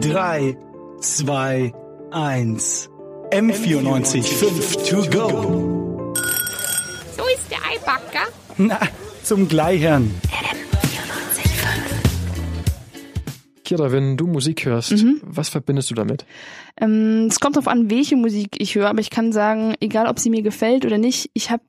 3, 2, 1. M94 5 to go. So ist der Eibacker. Na, zum Gleichern. Kira, wenn du Musik hörst, Mhm. was verbindest du damit? Ähm, es kommt darauf an, welche Musik ich höre, aber ich kann sagen, egal ob sie mir gefällt oder nicht, ich habe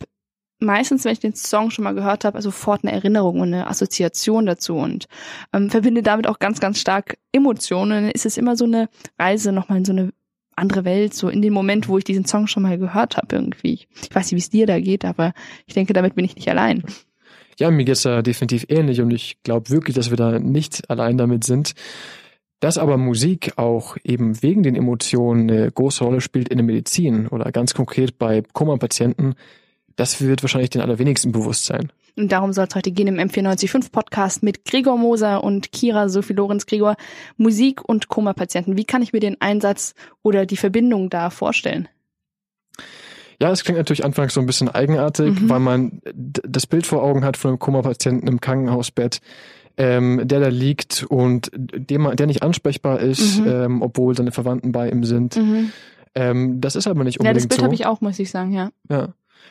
meistens, wenn ich den Song schon mal gehört habe, sofort eine Erinnerung und eine Assoziation dazu und ähm, verbinde damit auch ganz, ganz stark Emotionen. Dann ist es immer so eine Reise nochmal in so eine andere Welt, so in den Moment, wo ich diesen Song schon mal gehört habe irgendwie. Ich weiß nicht, wie es dir da geht, aber ich denke, damit bin ich nicht allein. Ja, mir geht's da definitiv ähnlich und ich glaube wirklich, dass wir da nicht allein damit sind. Dass aber Musik auch eben wegen den Emotionen eine große Rolle spielt in der Medizin oder ganz konkret bei Koma-Patienten, das wird wahrscheinlich den allerwenigsten bewusst sein. Und darum soll es heute gehen im M945 Podcast mit Gregor Moser und Kira Sophie Lorenz Gregor. Musik und Koma-Patienten. Wie kann ich mir den Einsatz oder die Verbindung da vorstellen? Ja, es klingt natürlich anfangs so ein bisschen eigenartig, Mhm. weil man das Bild vor Augen hat von einem Koma-Patienten im Krankenhausbett, ähm, der da liegt und dem, der nicht ansprechbar ist, Mhm. ähm, obwohl seine Verwandten bei ihm sind. Ähm, das ist aber nicht Ja, das unbedingt Bild so. habe ich auch, muss ich sagen, ja. Ja.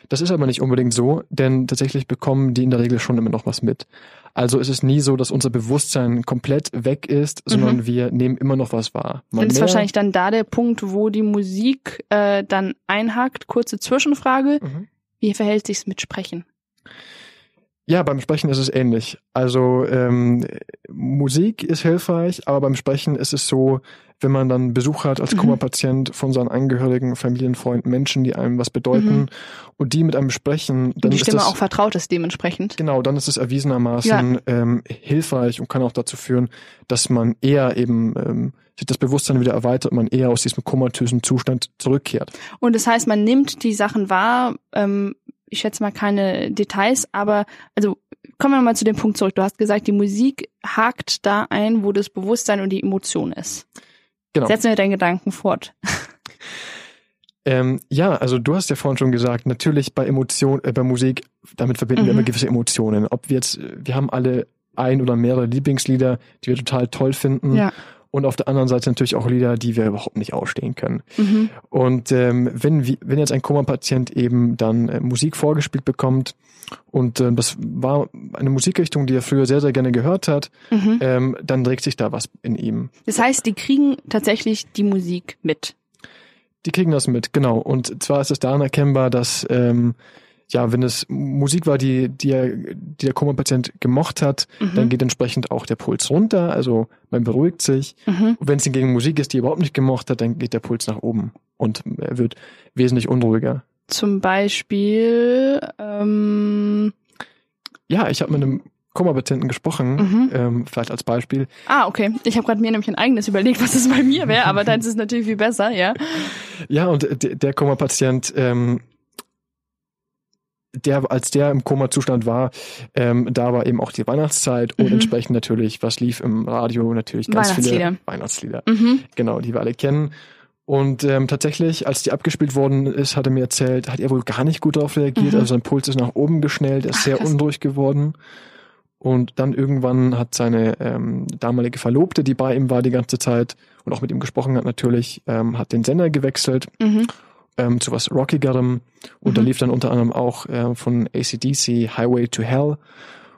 Das ist aber nicht unbedingt so, denn tatsächlich bekommen die in der Regel schon immer noch was mit. Also ist es nie so, dass unser Bewusstsein komplett weg ist, sondern wir nehmen immer noch was wahr. Mal Und ist wahrscheinlich dann da der Punkt, wo die Musik äh, dann einhakt. Kurze Zwischenfrage. Mhm. Wie verhält sich's mit Sprechen? Ja, beim Sprechen ist es ähnlich. Also ähm, Musik ist hilfreich, aber beim Sprechen ist es so, wenn man dann Besuch hat als Mhm. Koma-Patient von seinen Angehörigen, Familienfreunden, Menschen, die einem was bedeuten Mhm. und die mit einem sprechen, dann die ist Stimme das, auch vertraut ist dementsprechend. Genau, dann ist es erwiesenermaßen ähm, hilfreich und kann auch dazu führen, dass man eher eben ähm, sich das Bewusstsein wieder erweitert man eher aus diesem komatösen Zustand zurückkehrt. Und das heißt, man nimmt die Sachen wahr, ähm, ich schätze mal keine Details, aber also kommen wir mal zu dem Punkt zurück. Du hast gesagt, die Musik hakt da ein, wo das Bewusstsein und die Emotion ist. Genau. Setzen wir deinen Gedanken fort. Ähm, ja, also du hast ja vorhin schon gesagt, natürlich bei Emotion, äh, bei Musik, damit verbinden wir Mhm. immer gewisse Emotionen. Ob wir jetzt, äh, wir haben alle ein oder mehrere Lieblingslieder, die wir total toll finden. Ja. Und auf der anderen Seite natürlich auch Lieder, die wir überhaupt nicht ausstehen können. Mhm. Und ähm, wenn, wie- wenn jetzt ein Koma-Patient eben dann äh, Musik vorgespielt bekommt und äh, das war eine Musikrichtung, die er früher sehr, sehr gerne gehört hat, Mhm. ähm, dann regt sich da was in ihm. Das heißt, die kriegen tatsächlich die Musik mit. Die kriegen das mit, genau. Und zwar ist es daran erkennbar, dass ähm, ja, wenn es Musik war, die, die, er, die der Koma-Patient gemocht hat, Mhm. dann geht entsprechend auch der Puls runter, also man beruhigt sich. Mhm. Wenn es hingegen Musik ist, die er überhaupt nicht gemocht hat, dann geht der Puls nach oben und er wird wesentlich unruhiger. Zum Beispiel, ähm, Ja, ich habe mit einem Koma-Patienten gesprochen, Mhm. ähm, vielleicht als Beispiel. ah, okay. Ich habe gerade mir nämlich ein eigenes überlegt, was es bei mir wäre, aber deins ist natürlich viel besser, ja. Ja, und der, der Koma-Patient, ähm, der, als der im Koma-Zustand war, ähm, da war eben auch die Weihnachtszeit und Mhm. entsprechend natürlich, was lief im Radio, natürlich ganz viele Weihnachtslieder. Weihnachtslieder. Mhm. Genau, die wir alle kennen. Und ähm, tatsächlich, als die abgespielt worden ist, hat er mir erzählt, hat er wohl gar nicht gut darauf reagiert. Mhm. Also sein Puls ist nach oben geschnellt, er ist Ach, sehr krass. unruhig geworden. Und dann irgendwann hat seine ähm, damalige Verlobte, die bei ihm war die ganze Zeit und auch mit ihm gesprochen hat natürlich, ähm, hat den Sender gewechselt Mhm. Ähm, zu was Rockigerem. Und da Mhm. lief dann unter anderem auch äh, von ACDC Highway to Hell.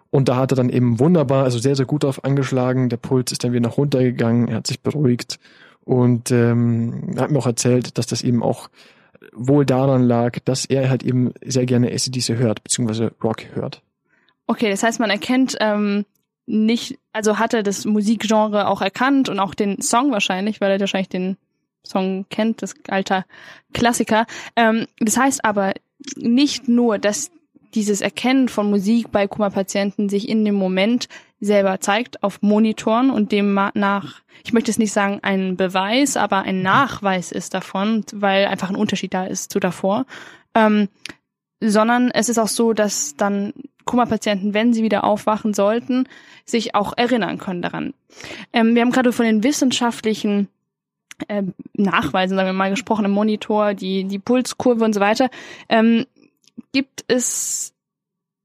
Und da hat er dann eben wunderbar, also sehr, sehr gut drauf angeschlagen. Der Puls ist dann wieder nach runtergegangen, er hat sich beruhigt und ähm, er hat mir auch erzählt, dass das eben auch wohl daran lag, dass er halt eben sehr gerne ACDC hört, beziehungsweise Rock hört. Okay, das heißt, man erkennt ähm, nicht, also hat er das Musikgenre auch erkannt und auch den Song wahrscheinlich, weil er wahrscheinlich den Song kennt, das alter Klassiker. Ähm, das heißt aber nicht nur, dass dieses Erkennen von Musik bei Koma-Patienten sich in dem Moment selber zeigt auf Monitoren und dem nach, ich möchte es nicht sagen ein Beweis, aber ein Nachweis ist davon, weil einfach ein Unterschied da ist zu davor, ähm, sondern es ist auch so, dass dann Koma-Patienten, wenn sie wieder aufwachen sollten, sich auch erinnern können daran. Ähm, wir haben gerade von den wissenschaftlichen äh, Nachweisen, sagen wir mal, gesprochen im Monitor, die, die Pulskurve und so weiter. Ähm, gibt es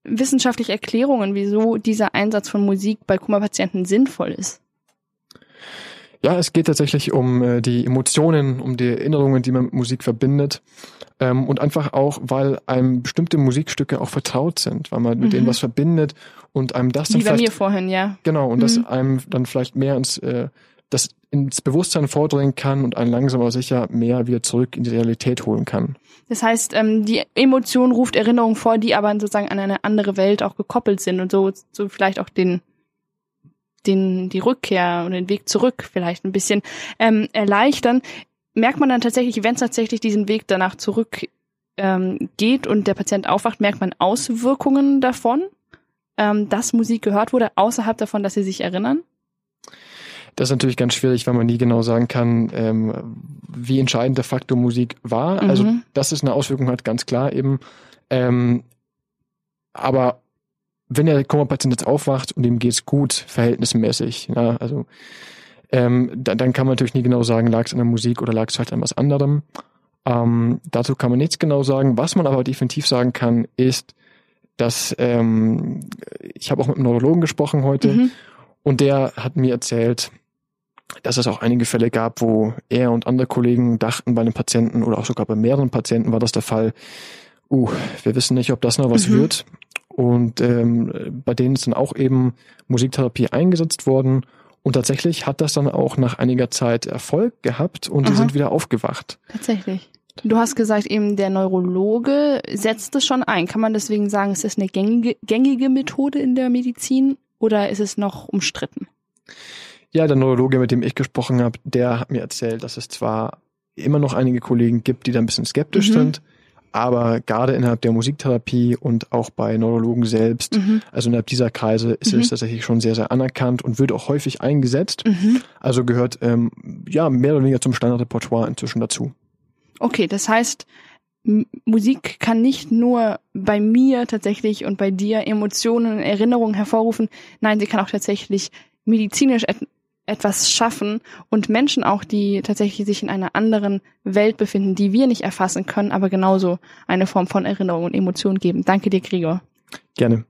wissenschaftliche Erklärungen, wieso dieser Einsatz von Musik bei Koma-Patienten sinnvoll ist? Ja, es geht tatsächlich um äh, die Emotionen, um die Erinnerungen, die man mit Musik verbindet. Ähm, und einfach auch, weil einem bestimmte Musikstücke auch vertraut sind, weil man mit Mhm. denen was verbindet und einem das dann Wie bei vielleicht mir vorhin, ja. Genau, und das Mhm. einem dann vielleicht mehr ins, äh, das ins Bewusstsein vordringen kann und einen langsam aber sicher mehr wieder zurück in die Realität holen kann. Das heißt, ähm, die Emotion ruft Erinnerungen vor, die aber sozusagen an eine andere Welt auch gekoppelt sind und so, so vielleicht auch den, den, die Rückkehr und den Weg zurück vielleicht ein bisschen ähm, erleichtern. Merkt man dann tatsächlich, wenn es tatsächlich diesen Weg danach zurück ähm, geht und der Patient aufwacht, merkt man Auswirkungen davon, ähm, dass Musik gehört wurde, außerhalb davon, dass sie sich erinnern? Das ist natürlich ganz schwierig, weil man nie genau sagen kann, ähm, wie entscheidend der Faktor Musik war. Mhm. Also, dass es eine Auswirkung hat, ganz klar eben. Ähm, aber wenn der Koma-Patient jetzt aufwacht und ihm geht's gut, verhältnismäßig, ja, also ähm, da, dann kann man natürlich nie genau sagen, lag es an der Musik oder lag es vielleicht an was anderem. Ähm, dazu kann man nichts genau sagen. Was man aber definitiv sagen kann, ist, dass ähm, ich habe auch mit einem Neurologen gesprochen heute Mhm. und der hat mir erzählt, dass es auch einige Fälle gab, wo er und andere Kollegen dachten bei einem Patienten oder auch sogar bei mehreren Patienten war das der Fall, uh, wir wissen nicht, ob das noch was Mhm. wird. Und ähm, bei denen ist dann auch eben Musiktherapie eingesetzt worden. Und tatsächlich hat das dann auch nach einiger Zeit Erfolg gehabt und die Aha. sind wieder aufgewacht. Tatsächlich. Du hast gesagt, eben der Neurologe setzt es schon ein. Kann man deswegen sagen, ist das eine gängige, gängige Methode in der Medizin oder ist es noch umstritten? Ja, der Neurologe, mit dem ich gesprochen habe, der hat mir erzählt, dass es zwar immer noch einige Kollegen gibt, die da ein bisschen skeptisch Mhm. sind, aber gerade innerhalb der Musiktherapie und auch bei Neurologen selbst, Mhm. also innerhalb dieser Kreise, ist Mhm. es tatsächlich schon sehr, sehr anerkannt und wird auch häufig eingesetzt. Mhm. Also gehört ähm, ja mehr oder weniger zum Standardrepertoire inzwischen dazu. Okay, das heißt, Musik kann nicht nur bei mir tatsächlich und bei dir Emotionen, Erinnerungen hervorrufen. Nein, sie kann auch tatsächlich medizinisch etwas schaffen und Menschen auch, die tatsächlich sich in einer anderen Welt befinden, die wir nicht erfassen können, aber genauso eine Form von Erinnerung und Emotion geben. Danke dir, Gregor. Gerne.